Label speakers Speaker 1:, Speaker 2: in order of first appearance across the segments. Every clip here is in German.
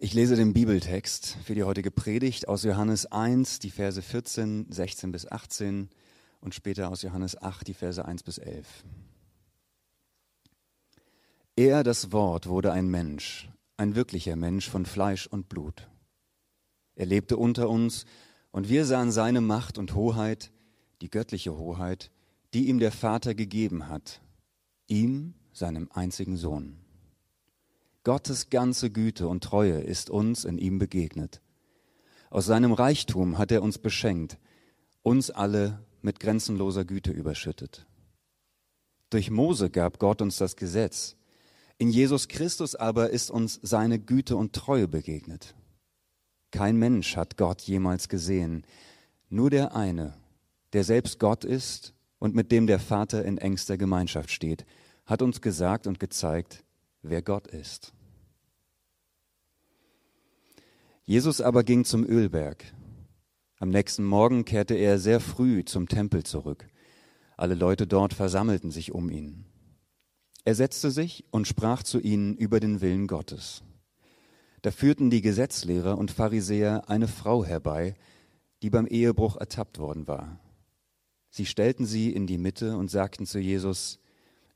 Speaker 1: Ich lese den Bibeltext für die heutige Predigt aus Johannes 1, die Verse 14, 16 bis 18 und später aus Johannes 8, die Verse 1 bis 11. Er, das Wort, wurde ein Mensch, ein wirklicher Mensch von Fleisch und Blut. Er lebte unter uns und wir sahen seine Macht und Hoheit, die göttliche Hoheit, die ihm der Vater gegeben hat, ihm, seinem einzigen Sohn. Gottes ganze Güte und Treue ist uns in ihm begegnet. Aus seinem Reichtum hat er uns beschenkt, uns alle mit grenzenloser Güte überschüttet. Durch Mose gab Gott uns das Gesetz. In Jesus Christus aber ist uns seine Güte und Treue begegnet. Kein Mensch hat Gott jemals gesehen, nur der eine, der selbst Gott ist und mit dem der Vater in engster Gemeinschaft steht, hat uns gesagt und gezeigt, wer Gott ist. Jesus aber ging zum Ölberg. Am nächsten Morgen kehrte er sehr früh zum Tempel zurück. Alle Leute dort versammelten sich um ihn. Er setzte sich und sprach zu ihnen über den Willen Gottes. Da führten die Gesetzlehrer und Pharisäer eine Frau herbei, die beim Ehebruch ertappt worden war. Sie stellten sie in die Mitte und sagten zu Jesus,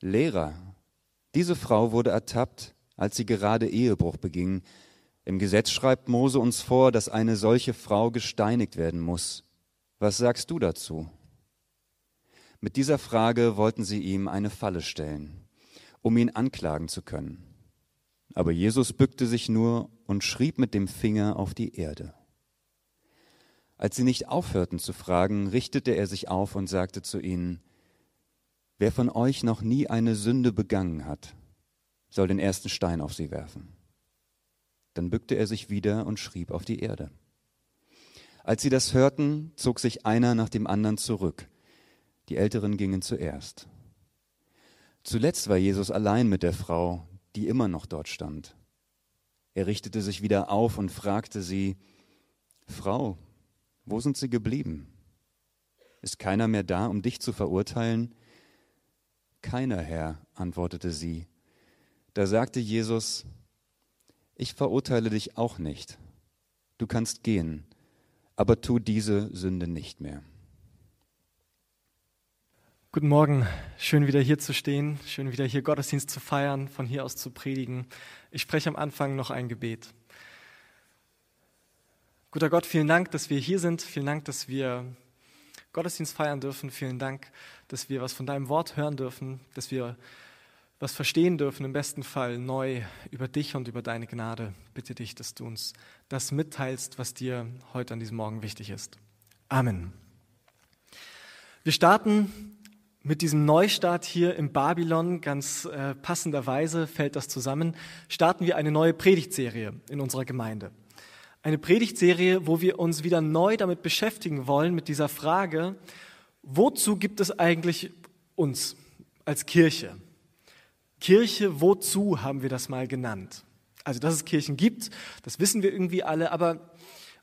Speaker 1: Lehrer, diese Frau wurde ertappt, als sie gerade Ehebruch beging im Gesetz schreibt Mose uns vor, dass eine solche Frau gesteinigt werden muss. Was sagst du dazu? Mit dieser Frage wollten sie ihm eine Falle stellen, um ihn anklagen zu können. Aber Jesus bückte sich nur und schrieb mit dem Finger auf die Erde. Als sie nicht aufhörten zu fragen, richtete er sich auf und sagte zu ihnen, Wer von euch noch nie eine Sünde begangen hat, soll den ersten Stein auf sie werfen. Dann bückte er sich wieder und schrieb auf die Erde. Als sie das hörten, zog sich einer nach dem anderen zurück. Die Älteren gingen zuerst. Zuletzt war Jesus allein mit der Frau, die immer noch dort stand. Er richtete sich wieder auf und fragte sie, Frau, wo sind Sie geblieben? Ist keiner mehr da, um dich zu verurteilen? Keiner, Herr, antwortete sie. Da sagte Jesus, ich verurteile dich auch nicht. Du kannst gehen, aber tu diese Sünde nicht mehr.
Speaker 2: Guten Morgen, schön wieder hier zu stehen, schön wieder hier Gottesdienst zu feiern, von hier aus zu predigen. Ich spreche am Anfang noch ein Gebet. Guter Gott, vielen Dank, dass wir hier sind. Vielen Dank, dass wir Gottesdienst feiern dürfen. Vielen Dank, dass wir was von deinem Wort hören dürfen, dass wir was verstehen dürfen, im besten Fall neu über dich und über deine Gnade. Bitte dich, dass du uns das mitteilst, was dir heute an diesem Morgen wichtig ist. Amen. Wir starten mit diesem Neustart hier im Babylon, ganz äh, passenderweise fällt das zusammen, starten wir eine neue Predigtserie in unserer Gemeinde. Eine Predigtserie, wo wir uns wieder neu damit beschäftigen wollen, mit dieser Frage, wozu gibt es eigentlich uns als Kirche? Kirche, wozu haben wir das mal genannt? Also, dass es Kirchen gibt, das wissen wir irgendwie alle, aber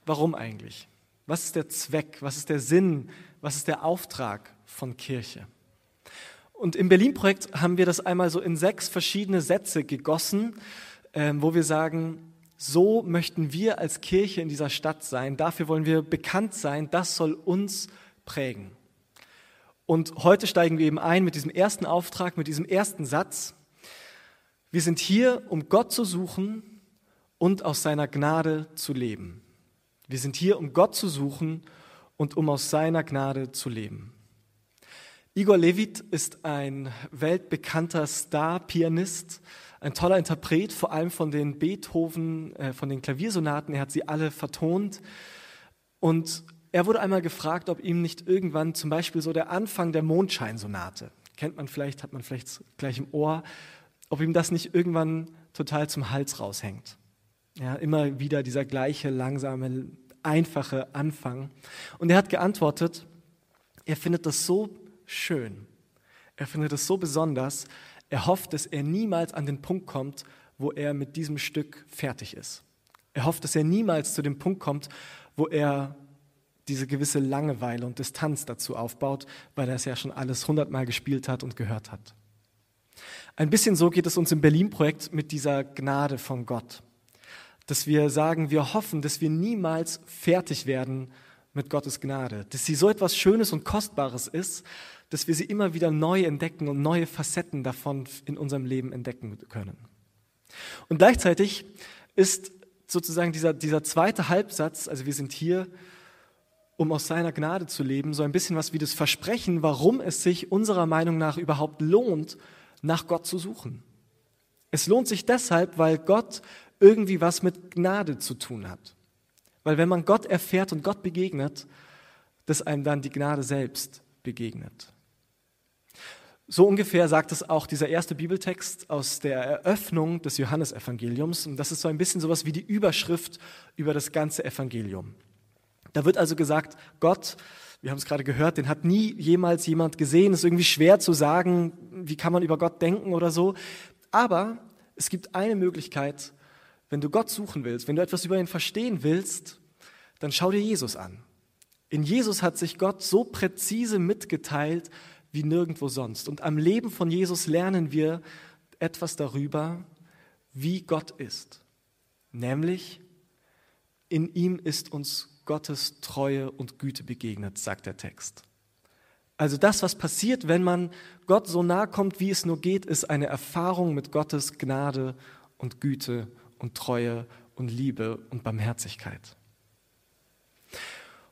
Speaker 2: warum eigentlich? Was ist der Zweck? Was ist der Sinn? Was ist der Auftrag von Kirche? Und im Berlin-Projekt haben wir das einmal so in sechs verschiedene Sätze gegossen, ähm, wo wir sagen, so möchten wir als Kirche in dieser Stadt sein, dafür wollen wir bekannt sein, das soll uns prägen. Und heute steigen wir eben ein mit diesem ersten Auftrag, mit diesem ersten Satz. Wir sind hier, um Gott zu suchen und aus seiner Gnade zu leben. Wir sind hier, um Gott zu suchen und um aus seiner Gnade zu leben. Igor Levit ist ein weltbekannter Star-Pianist, ein toller Interpret, vor allem von den Beethoven, äh, von den Klaviersonaten. Er hat sie alle vertont. Und er wurde einmal gefragt, ob ihm nicht irgendwann zum Beispiel so der Anfang der Mondscheinsonate, kennt man vielleicht, hat man vielleicht gleich im Ohr, ob ihm das nicht irgendwann total zum Hals raushängt. Ja, immer wieder dieser gleiche, langsame, einfache Anfang. Und er hat geantwortet, er findet das so schön, er findet es so besonders, er hofft, dass er niemals an den Punkt kommt, wo er mit diesem Stück fertig ist. Er hofft, dass er niemals zu dem Punkt kommt, wo er diese gewisse Langeweile und Distanz dazu aufbaut, weil er es ja schon alles hundertmal gespielt hat und gehört hat. Ein bisschen so geht es uns im Berlin-Projekt mit dieser Gnade von Gott. dass wir sagen, wir hoffen, dass wir niemals fertig werden mit Gottes Gnade, dass sie so etwas Schönes und Kostbares ist, dass wir sie immer wieder neu entdecken und neue Facetten davon in unserem Leben entdecken können. Und gleichzeitig ist sozusagen dieser, dieser zweite Halbsatz, also wir sind hier, um aus seiner Gnade zu leben, so ein bisschen was wie das Versprechen, warum es sich unserer Meinung nach überhaupt lohnt, nach Gott zu suchen. Es lohnt sich deshalb, weil Gott irgendwie was mit Gnade zu tun hat. Weil wenn man Gott erfährt und Gott begegnet, dass einem dann die Gnade selbst begegnet. So ungefähr sagt es auch dieser erste Bibeltext aus der Eröffnung des Johannesevangeliums. Und das ist so ein bisschen sowas wie die Überschrift über das ganze Evangelium. Da wird also gesagt, Gott, wir haben es gerade gehört, den hat nie jemals jemand gesehen. Es ist irgendwie schwer zu sagen, wie kann man über Gott denken oder so. Aber es gibt eine Möglichkeit, wenn du Gott suchen willst, wenn du etwas über ihn verstehen willst, dann schau dir Jesus an. In Jesus hat sich Gott so präzise mitgeteilt, wie nirgendwo sonst. Und am Leben von Jesus lernen wir etwas darüber, wie Gott ist. Nämlich, in ihm ist uns Gottes Treue und Güte begegnet, sagt der Text. Also das, was passiert, wenn man Gott so nahe kommt, wie es nur geht, ist eine Erfahrung mit Gottes Gnade und Güte und Treue und Liebe und Barmherzigkeit.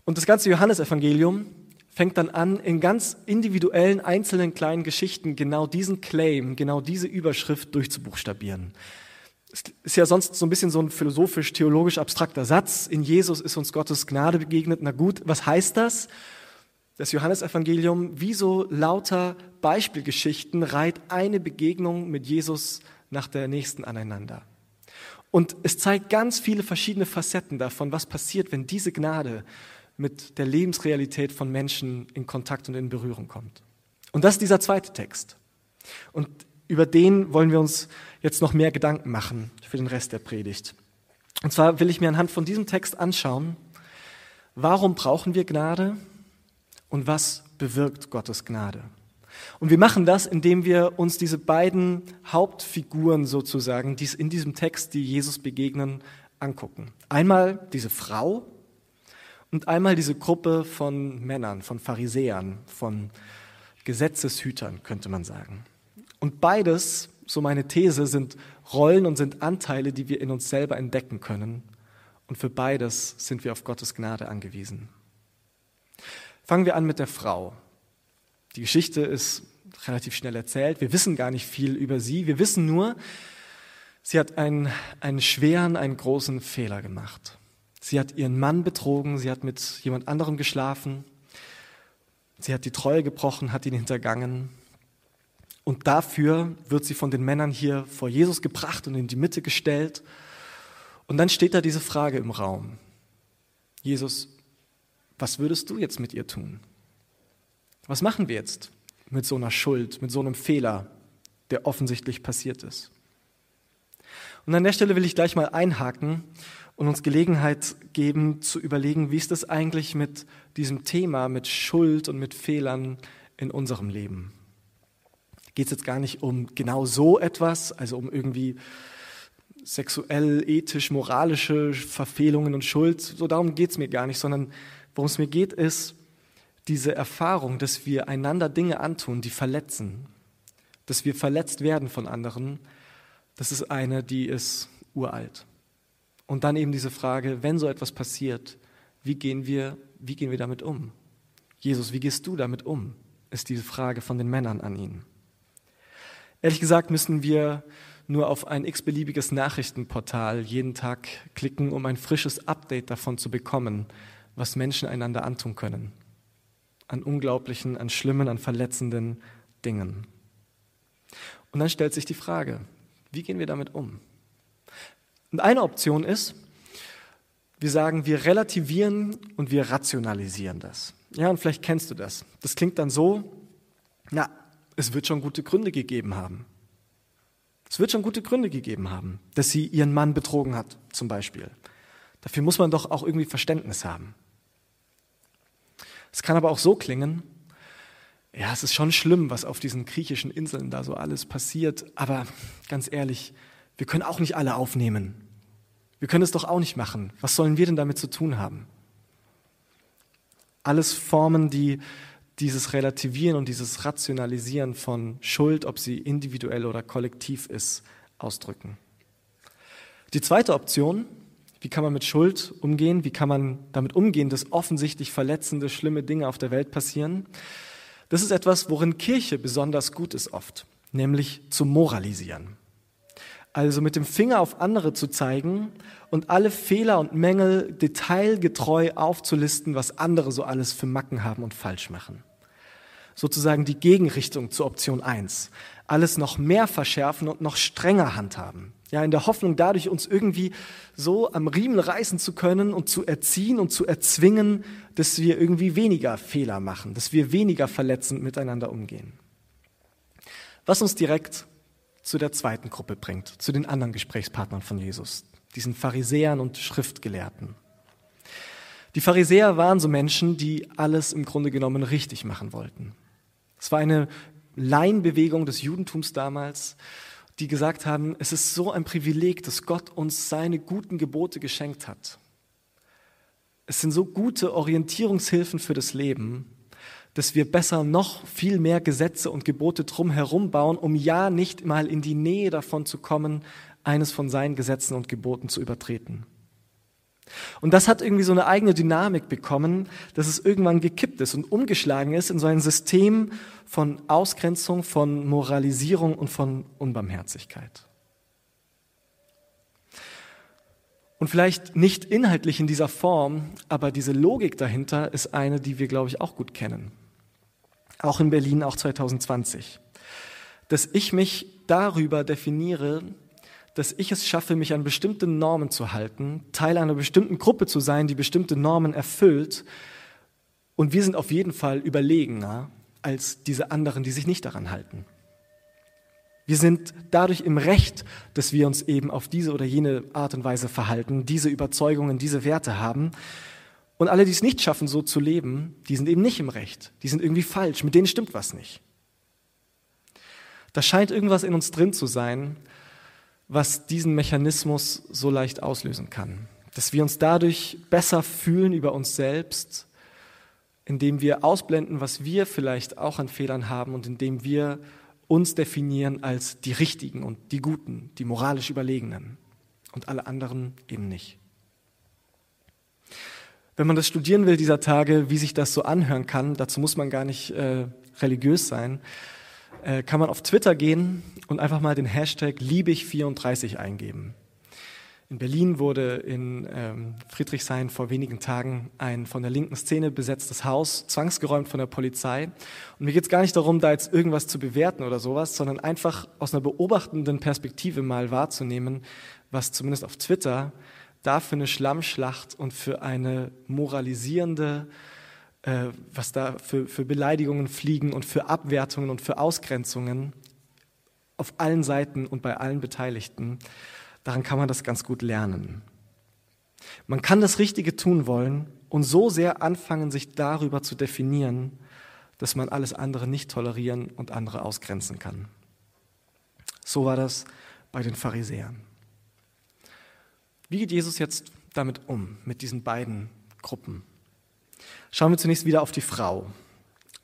Speaker 2: Und das ganze Johannesevangelium fängt dann an, in ganz individuellen, einzelnen kleinen Geschichten genau diesen Claim, genau diese Überschrift durchzubuchstabieren. Es ist ja sonst so ein bisschen so ein philosophisch-theologisch abstrakter Satz. In Jesus ist uns Gottes Gnade begegnet. Na gut, was heißt das? Das Johannesevangelium, wie so lauter Beispielgeschichten, reiht eine Begegnung mit Jesus nach der nächsten aneinander. Und es zeigt ganz viele verschiedene Facetten davon, was passiert, wenn diese Gnade mit der Lebensrealität von Menschen in Kontakt und in Berührung kommt. Und das ist dieser zweite Text. Und über den wollen wir uns jetzt noch mehr Gedanken machen für den Rest der Predigt. Und zwar will ich mir anhand von diesem Text anschauen, warum brauchen wir Gnade und was bewirkt Gottes Gnade. Und wir machen das, indem wir uns diese beiden Hauptfiguren sozusagen, die es in diesem Text, die Jesus begegnen, angucken. Einmal diese Frau, und einmal diese Gruppe von Männern, von Pharisäern, von Gesetzeshütern, könnte man sagen. Und beides, so meine These, sind Rollen und sind Anteile, die wir in uns selber entdecken können. Und für beides sind wir auf Gottes Gnade angewiesen. Fangen wir an mit der Frau. Die Geschichte ist relativ schnell erzählt. Wir wissen gar nicht viel über sie. Wir wissen nur, sie hat einen, einen schweren, einen großen Fehler gemacht. Sie hat ihren Mann betrogen, sie hat mit jemand anderem geschlafen, sie hat die Treue gebrochen, hat ihn hintergangen. Und dafür wird sie von den Männern hier vor Jesus gebracht und in die Mitte gestellt. Und dann steht da diese Frage im Raum. Jesus, was würdest du jetzt mit ihr tun? Was machen wir jetzt mit so einer Schuld, mit so einem Fehler, der offensichtlich passiert ist? Und an der Stelle will ich gleich mal einhaken und uns Gelegenheit geben zu überlegen, wie ist das eigentlich mit diesem Thema, mit Schuld und mit Fehlern in unserem Leben. Geht es jetzt gar nicht um genau so etwas, also um irgendwie sexuell, ethisch, moralische Verfehlungen und Schuld, so darum geht es mir gar nicht, sondern worum es mir geht, ist diese Erfahrung, dass wir einander Dinge antun, die verletzen, dass wir verletzt werden von anderen, das ist eine, die ist uralt. Und dann eben diese Frage, wenn so etwas passiert, wie gehen wir, wie gehen wir damit um? Jesus, wie gehst du damit um? Ist diese Frage von den Männern an ihn. Ehrlich gesagt müssen wir nur auf ein x-beliebiges Nachrichtenportal jeden Tag klicken, um ein frisches Update davon zu bekommen, was Menschen einander antun können. An unglaublichen, an schlimmen, an verletzenden Dingen. Und dann stellt sich die Frage, wie gehen wir damit um? Und eine Option ist, wir sagen, wir relativieren und wir rationalisieren das. Ja, und vielleicht kennst du das. Das klingt dann so, na, es wird schon gute Gründe gegeben haben. Es wird schon gute Gründe gegeben haben, dass sie ihren Mann betrogen hat, zum Beispiel. Dafür muss man doch auch irgendwie Verständnis haben. Es kann aber auch so klingen, ja, es ist schon schlimm, was auf diesen griechischen Inseln da so alles passiert, aber ganz ehrlich, wir können auch nicht alle aufnehmen. Wir können es doch auch nicht machen. Was sollen wir denn damit zu tun haben? Alles Formen, die dieses Relativieren und dieses Rationalisieren von Schuld, ob sie individuell oder kollektiv ist, ausdrücken. Die zweite Option, wie kann man mit Schuld umgehen? Wie kann man damit umgehen, dass offensichtlich verletzende, schlimme Dinge auf der Welt passieren? Das ist etwas, worin Kirche besonders gut ist oft, nämlich zu moralisieren. Also mit dem Finger auf andere zu zeigen und alle Fehler und Mängel detailgetreu aufzulisten, was andere so alles für Macken haben und falsch machen. Sozusagen die Gegenrichtung zur Option 1. Alles noch mehr verschärfen und noch strenger handhaben. Ja, in der Hoffnung, dadurch uns irgendwie so am Riemen reißen zu können und zu erziehen und zu erzwingen, dass wir irgendwie weniger Fehler machen, dass wir weniger verletzend miteinander umgehen. Was uns direkt zu der zweiten Gruppe bringt, zu den anderen Gesprächspartnern von Jesus, diesen Pharisäern und Schriftgelehrten. Die Pharisäer waren so Menschen, die alles im Grunde genommen richtig machen wollten. Es war eine Laienbewegung des Judentums damals, die gesagt haben, es ist so ein Privileg, dass Gott uns seine guten Gebote geschenkt hat. Es sind so gute Orientierungshilfen für das Leben, dass wir besser noch viel mehr Gesetze und Gebote drumherum bauen, um ja nicht mal in die Nähe davon zu kommen, eines von seinen Gesetzen und Geboten zu übertreten. Und das hat irgendwie so eine eigene Dynamik bekommen, dass es irgendwann gekippt ist und umgeschlagen ist in so ein System von Ausgrenzung, von Moralisierung und von Unbarmherzigkeit. Und vielleicht nicht inhaltlich in dieser Form, aber diese Logik dahinter ist eine, die wir, glaube ich, auch gut kennen. Auch in Berlin, auch 2020. Dass ich mich darüber definiere, dass ich es schaffe, mich an bestimmte Normen zu halten, Teil einer bestimmten Gruppe zu sein, die bestimmte Normen erfüllt. Und wir sind auf jeden Fall überlegener als diese anderen, die sich nicht daran halten. Wir sind dadurch im Recht, dass wir uns eben auf diese oder jene Art und Weise verhalten, diese Überzeugungen, diese Werte haben. Und alle, die es nicht schaffen, so zu leben, die sind eben nicht im Recht. Die sind irgendwie falsch. Mit denen stimmt was nicht. Da scheint irgendwas in uns drin zu sein, was diesen Mechanismus so leicht auslösen kann. Dass wir uns dadurch besser fühlen über uns selbst, indem wir ausblenden, was wir vielleicht auch an Fehlern haben und indem wir uns definieren als die Richtigen und die Guten, die moralisch Überlegenen und alle anderen eben nicht. Wenn man das studieren will dieser Tage, wie sich das so anhören kann, dazu muss man gar nicht äh, religiös sein, äh, kann man auf Twitter gehen und einfach mal den Hashtag Liebig34 eingeben. In Berlin wurde in ähm, Friedrichshain vor wenigen Tagen ein von der linken Szene besetztes Haus zwangsgeräumt von der Polizei. Und mir geht es gar nicht darum, da jetzt irgendwas zu bewerten oder sowas, sondern einfach aus einer beobachtenden Perspektive mal wahrzunehmen, was zumindest auf Twitter da für eine Schlammschlacht und für eine moralisierende äh, was da für, für Beleidigungen fliegen und für Abwertungen und für Ausgrenzungen auf allen Seiten und bei allen Beteiligten. Daran kann man das ganz gut lernen. Man kann das Richtige tun wollen und so sehr anfangen, sich darüber zu definieren, dass man alles andere nicht tolerieren und andere ausgrenzen kann. So war das bei den Pharisäern. Wie geht Jesus jetzt damit um, mit diesen beiden Gruppen? Schauen wir zunächst wieder auf die Frau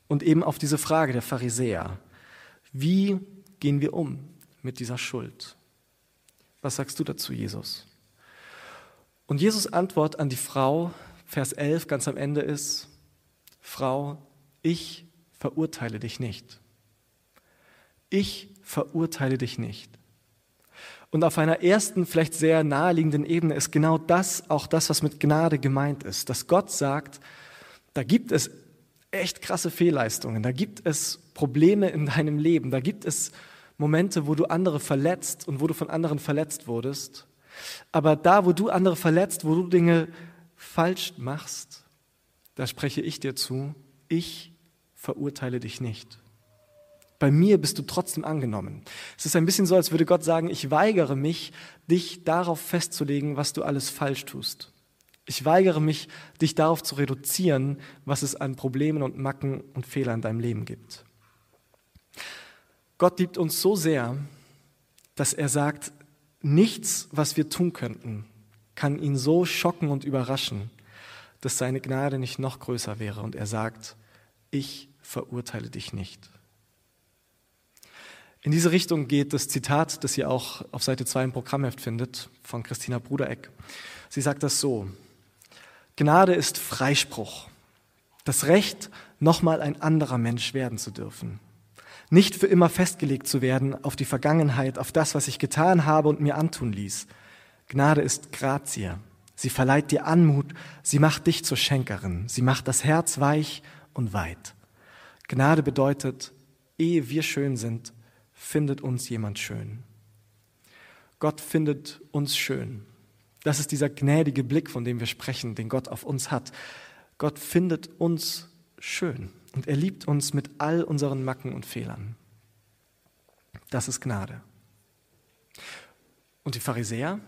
Speaker 2: und eben auf diese Frage der Pharisäer. Wie gehen wir um mit dieser Schuld? Was sagst du dazu, Jesus? Und Jesus Antwort an die Frau, Vers 11 ganz am Ende ist, Frau, ich verurteile dich nicht. Ich verurteile dich nicht. Und auf einer ersten, vielleicht sehr naheliegenden Ebene ist genau das auch das, was mit Gnade gemeint ist. Dass Gott sagt, da gibt es echt krasse Fehlleistungen, da gibt es Probleme in deinem Leben, da gibt es Momente, wo du andere verletzt und wo du von anderen verletzt wurdest. Aber da, wo du andere verletzt, wo du Dinge falsch machst, da spreche ich dir zu, ich verurteile dich nicht. Bei mir bist du trotzdem angenommen. Es ist ein bisschen so, als würde Gott sagen, ich weigere mich, dich darauf festzulegen, was du alles falsch tust. Ich weigere mich, dich darauf zu reduzieren, was es an Problemen und Macken und Fehlern in deinem Leben gibt. Gott liebt uns so sehr, dass er sagt, nichts, was wir tun könnten, kann ihn so schocken und überraschen, dass seine Gnade nicht noch größer wäre. Und er sagt, ich verurteile dich nicht. In diese Richtung geht das Zitat, das ihr auch auf Seite 2 im Programmheft findet, von Christina Brudereck. Sie sagt das so, Gnade ist Freispruch, das Recht, nochmal ein anderer Mensch werden zu dürfen. Nicht für immer festgelegt zu werden auf die Vergangenheit, auf das, was ich getan habe und mir antun ließ. Gnade ist Grazie. Sie verleiht dir Anmut, sie macht dich zur Schenkerin, sie macht das Herz weich und weit. Gnade bedeutet, ehe wir schön sind, findet uns jemand schön. Gott findet uns schön. Das ist dieser gnädige Blick, von dem wir sprechen, den Gott auf uns hat. Gott findet uns schön und er liebt uns mit all unseren Macken und Fehlern. Das ist Gnade. Und die Pharisäer?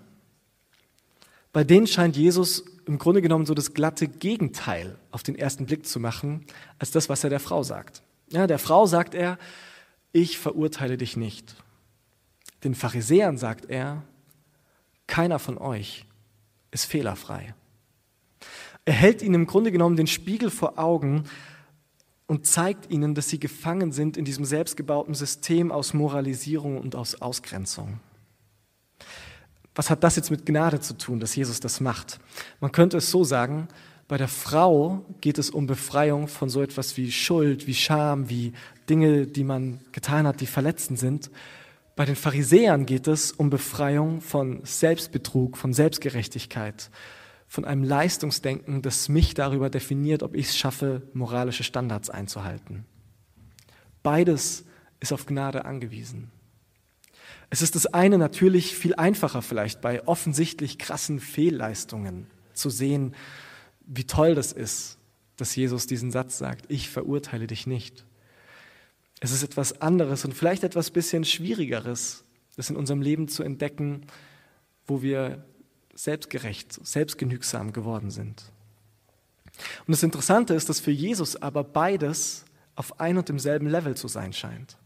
Speaker 2: Bei denen scheint Jesus im Grunde genommen so das glatte Gegenteil auf den ersten Blick zu machen, als das, was er der Frau sagt. Ja, der Frau sagt er, ich verurteile dich nicht. Den Pharisäern sagt er, keiner von euch ist fehlerfrei. Er hält ihnen im Grunde genommen den Spiegel vor Augen und zeigt ihnen, dass sie gefangen sind in diesem selbstgebauten System aus Moralisierung und aus Ausgrenzung. Was hat das jetzt mit Gnade zu tun, dass Jesus das macht? Man könnte es so sagen, bei der Frau geht es um Befreiung von so etwas wie Schuld, wie Scham, wie Dinge, die man getan hat, die verletzend sind. Bei den Pharisäern geht es um Befreiung von Selbstbetrug, von Selbstgerechtigkeit, von einem Leistungsdenken, das mich darüber definiert, ob ich es schaffe, moralische Standards einzuhalten. Beides ist auf Gnade angewiesen. Es ist das eine natürlich viel einfacher vielleicht bei offensichtlich krassen Fehlleistungen zu sehen, wie toll das ist, dass Jesus diesen Satz sagt, ich verurteile dich nicht. Es ist etwas anderes und vielleicht etwas bisschen schwierigeres, das in unserem Leben zu entdecken, wo wir selbstgerecht, selbstgenügsam geworden sind. Und das Interessante ist, dass für Jesus aber beides auf ein und demselben Level zu sein scheint.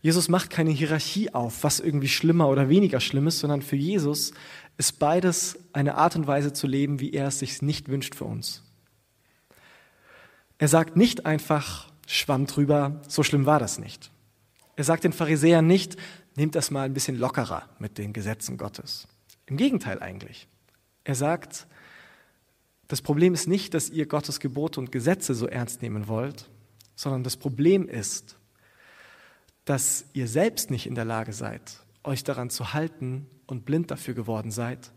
Speaker 2: Jesus macht keine Hierarchie auf, was irgendwie schlimmer oder weniger schlimm ist, sondern für Jesus ist beides eine Art und Weise zu leben, wie er es sich nicht wünscht für uns. Er sagt nicht einfach, schwamm drüber, so schlimm war das nicht. Er sagt den Pharisäern nicht, nehmt das mal ein bisschen lockerer mit den Gesetzen Gottes. Im Gegenteil eigentlich. Er sagt, das Problem ist nicht, dass ihr Gottes Gebote und Gesetze so ernst nehmen wollt, sondern das Problem ist, dass ihr selbst nicht in der Lage seid, euch daran zu halten und blind dafür geworden seid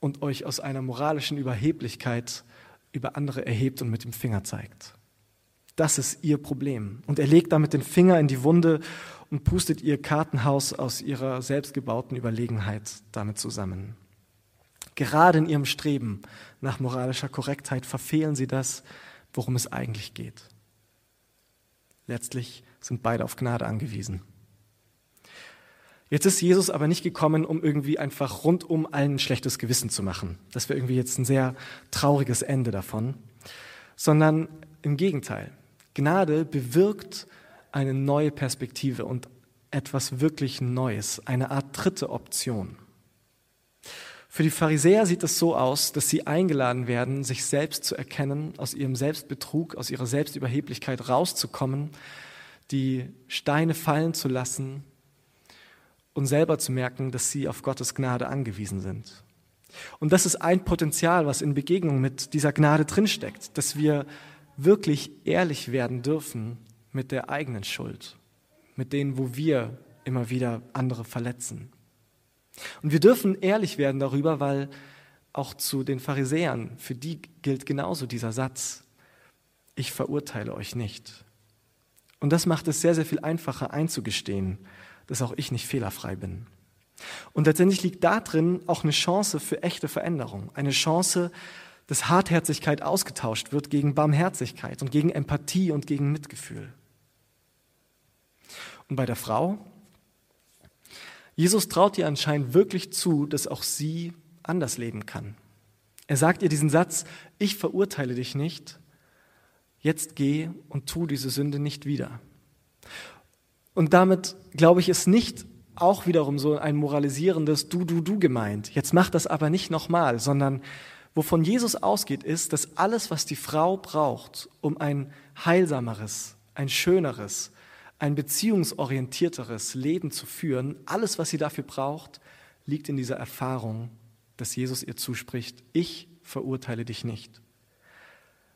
Speaker 2: und euch aus einer moralischen Überheblichkeit über andere erhebt und mit dem Finger zeigt. Das ist ihr Problem. Und er legt damit den Finger in die Wunde und pustet ihr Kartenhaus aus ihrer selbstgebauten Überlegenheit damit zusammen. Gerade in ihrem Streben nach moralischer Korrektheit verfehlen sie das, worum es eigentlich geht. Letztlich sind beide auf Gnade angewiesen. Jetzt ist Jesus aber nicht gekommen, um irgendwie einfach rundum allen ein schlechtes Gewissen zu machen. Das wäre irgendwie jetzt ein sehr trauriges Ende davon. Sondern im Gegenteil. Gnade bewirkt eine neue Perspektive und etwas wirklich Neues, eine Art dritte Option. Für die Pharisäer sieht es so aus, dass sie eingeladen werden, sich selbst zu erkennen, aus ihrem Selbstbetrug, aus ihrer Selbstüberheblichkeit rauszukommen, die Steine fallen zu lassen und selber zu merken, dass sie auf Gottes Gnade angewiesen sind. Und das ist ein Potenzial, was in Begegnung mit dieser Gnade drinsteckt, dass wir wirklich ehrlich werden dürfen mit der eigenen Schuld, mit denen, wo wir immer wieder andere verletzen. Und wir dürfen ehrlich werden darüber, weil auch zu den Pharisäern, für die gilt genauso dieser Satz, ich verurteile euch nicht. Und das macht es sehr, sehr viel einfacher einzugestehen, dass auch ich nicht fehlerfrei bin. Und letztendlich liegt darin auch eine Chance für echte Veränderung, eine Chance, dass Hartherzigkeit ausgetauscht wird gegen Barmherzigkeit und gegen Empathie und gegen Mitgefühl. Und bei der Frau, Jesus traut ihr anscheinend wirklich zu, dass auch sie anders leben kann. Er sagt ihr diesen Satz, ich verurteile dich nicht, jetzt geh und tu diese Sünde nicht wieder. Und damit, glaube ich, ist nicht auch wiederum so ein moralisierendes Du, Du, Du gemeint. Jetzt mach das aber nicht nochmal, sondern wovon Jesus ausgeht, ist, dass alles, was die Frau braucht, um ein heilsameres, ein schöneres, ein beziehungsorientierteres Leben zu führen, alles, was sie dafür braucht, liegt in dieser Erfahrung, dass Jesus ihr zuspricht, ich verurteile dich nicht.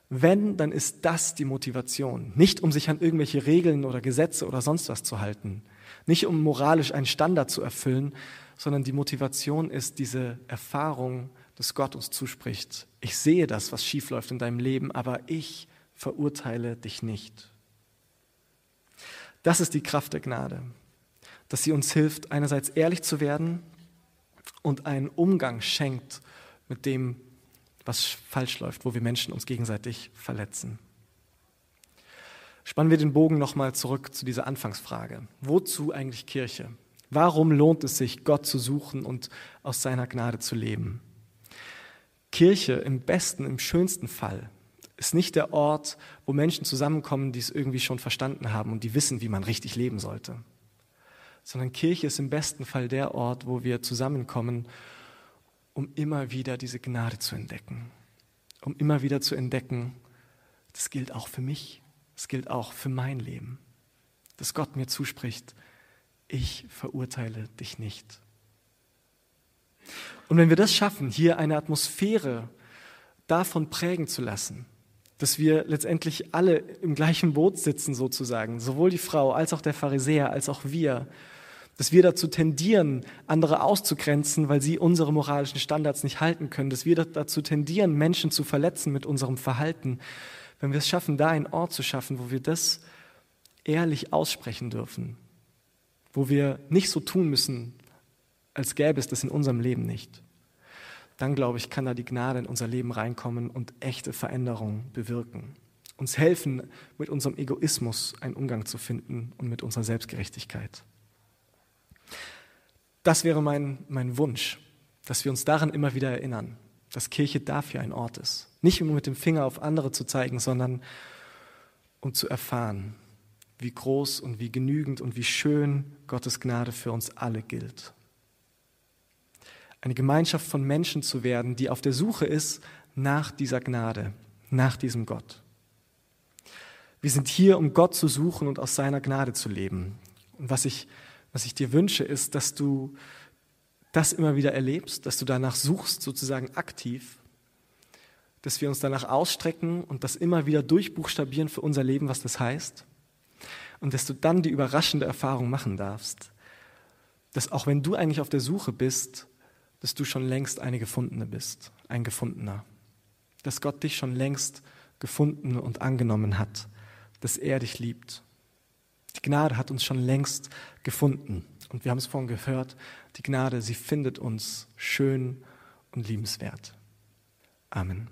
Speaker 2: Wenn, dann ist das die Motivation. Nicht um sich an irgendwelche Regeln oder Gesetze oder sonst was zu halten. Nicht um moralisch einen Standard zu erfüllen, sondern die Motivation ist diese Erfahrung, dass Gott uns zuspricht. Ich sehe das, was schiefläuft in deinem Leben, aber ich verurteile dich nicht. Das ist die Kraft der Gnade, dass sie uns hilft, einerseits ehrlich zu werden und einen Umgang schenkt mit dem, was falsch läuft, wo wir Menschen uns gegenseitig verletzen. Spannen wir den Bogen nochmal zurück zu dieser Anfangsfrage. Wozu eigentlich Kirche? Warum lohnt es sich, Gott zu suchen und aus seiner Gnade zu leben? Kirche im besten, im schönsten Fall ist nicht der Ort, wo Menschen zusammenkommen, die es irgendwie schon verstanden haben und die wissen, wie man richtig leben sollte. Sondern Kirche ist im besten Fall der Ort, wo wir zusammenkommen, um immer wieder diese Gnade zu entdecken. Um immer wieder zu entdecken, das gilt auch für mich, das gilt auch für mein Leben. Dass Gott mir zuspricht, ich verurteile dich nicht. Und wenn wir das schaffen, hier eine Atmosphäre davon prägen zu lassen, dass wir letztendlich alle im gleichen Boot sitzen sozusagen, sowohl die Frau als auch der Pharisäer als auch wir, dass wir dazu tendieren, andere auszugrenzen, weil sie unsere moralischen Standards nicht halten können, dass wir dazu tendieren, Menschen zu verletzen mit unserem Verhalten, wenn wir es schaffen, da einen Ort zu schaffen, wo wir das ehrlich aussprechen dürfen, wo wir nicht so tun müssen, als gäbe es das in unserem Leben nicht, dann glaube ich, kann da die Gnade in unser Leben reinkommen und echte Veränderungen bewirken. Uns helfen, mit unserem Egoismus einen Umgang zu finden und mit unserer Selbstgerechtigkeit. Das wäre mein, mein Wunsch, dass wir uns daran immer wieder erinnern, dass Kirche dafür ein Ort ist. Nicht um mit dem Finger auf andere zu zeigen, sondern um zu erfahren, wie groß und wie genügend und wie schön Gottes Gnade für uns alle gilt. Eine Gemeinschaft von Menschen zu werden, die auf der Suche ist nach dieser Gnade, nach diesem Gott. Wir sind hier, um Gott zu suchen und aus seiner Gnade zu leben. Und was ich was ich dir wünsche, ist, dass du das immer wieder erlebst, dass du danach suchst, sozusagen aktiv, dass wir uns danach ausstrecken und das immer wieder durchbuchstabieren für unser Leben, was das heißt. Und dass du dann die überraschende Erfahrung machen darfst, dass auch wenn du eigentlich auf der Suche bist, dass du schon längst eine Gefundene bist, ein Gefundener. Dass Gott dich schon längst gefunden und angenommen hat, dass er dich liebt die Gnade hat uns schon längst gefunden. Und wir haben es vorhin gehört, die Gnade, sie findet uns schön und liebenswert. Amen.